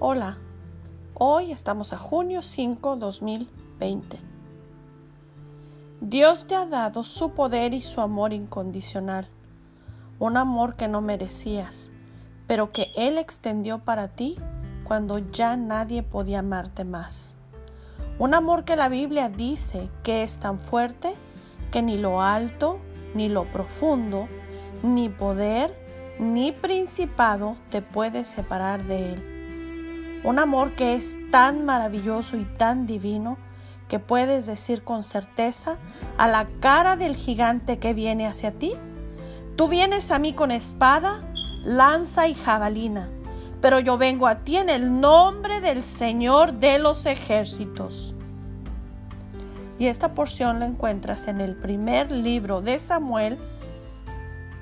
Hola, hoy estamos a junio 5, 2020. Dios te ha dado su poder y su amor incondicional, un amor que no merecías, pero que Él extendió para ti cuando ya nadie podía amarte más. Un amor que la Biblia dice que es tan fuerte que ni lo alto, ni lo profundo, ni poder, ni principado te puede separar de Él. Un amor que es tan maravilloso y tan divino que puedes decir con certeza a la cara del gigante que viene hacia ti, tú vienes a mí con espada, lanza y jabalina, pero yo vengo a ti en el nombre del Señor de los ejércitos. Y esta porción la encuentras en el primer libro de Samuel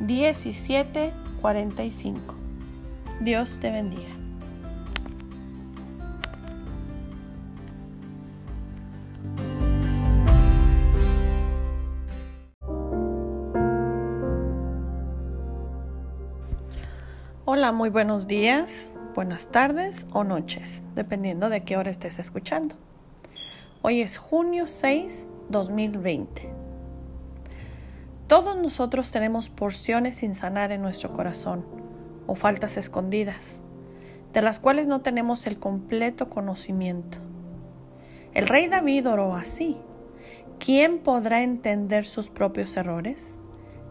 17:45. Dios te bendiga. Hola, muy buenos días, buenas tardes o noches, dependiendo de qué hora estés escuchando. Hoy es junio 6, 2020. Todos nosotros tenemos porciones sin sanar en nuestro corazón o faltas escondidas, de las cuales no tenemos el completo conocimiento. El rey David oró así. ¿Quién podrá entender sus propios errores?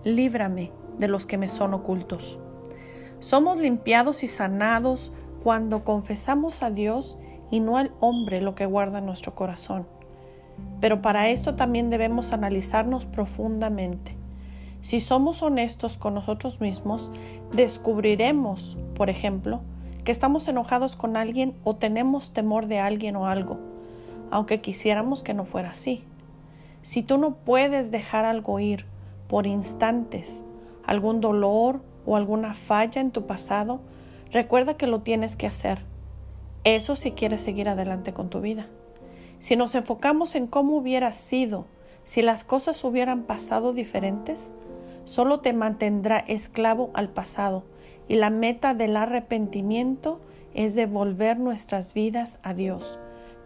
Líbrame de los que me son ocultos. Somos limpiados y sanados cuando confesamos a Dios y no al hombre lo que guarda nuestro corazón. Pero para esto también debemos analizarnos profundamente. Si somos honestos con nosotros mismos, descubriremos, por ejemplo, que estamos enojados con alguien o tenemos temor de alguien o algo, aunque quisiéramos que no fuera así. Si tú no puedes dejar algo ir por instantes, algún dolor o alguna falla en tu pasado, recuerda que lo tienes que hacer. Eso si quieres seguir adelante con tu vida. Si nos enfocamos en cómo hubiera sido, si las cosas hubieran pasado diferentes, solo te mantendrá esclavo al pasado y la meta del arrepentimiento es devolver nuestras vidas a Dios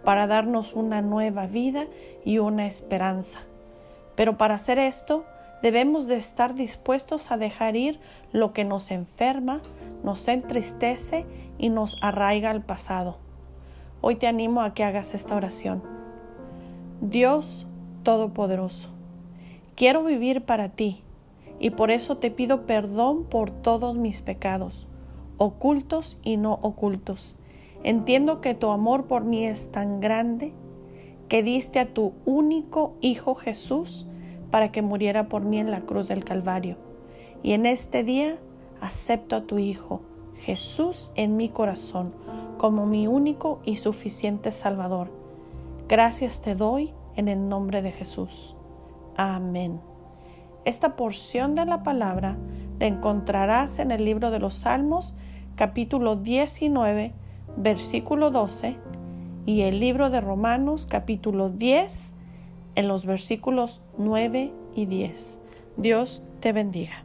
para darnos una nueva vida y una esperanza. Pero para hacer esto, debemos de estar dispuestos a dejar ir lo que nos enferma, nos entristece y nos arraiga al pasado. Hoy te animo a que hagas esta oración. Dios Todopoderoso, quiero vivir para ti y por eso te pido perdón por todos mis pecados, ocultos y no ocultos. Entiendo que tu amor por mí es tan grande que diste a tu único Hijo Jesús para que muriera por mí en la cruz del Calvario. Y en este día acepto a tu Hijo, Jesús, en mi corazón como mi único y suficiente Salvador. Gracias te doy en el nombre de Jesús. Amén. Esta porción de la palabra la encontrarás en el libro de los Salmos, capítulo 19, versículo 12, y el libro de Romanos, capítulo 10, en los versículos 9 y 10. Dios te bendiga.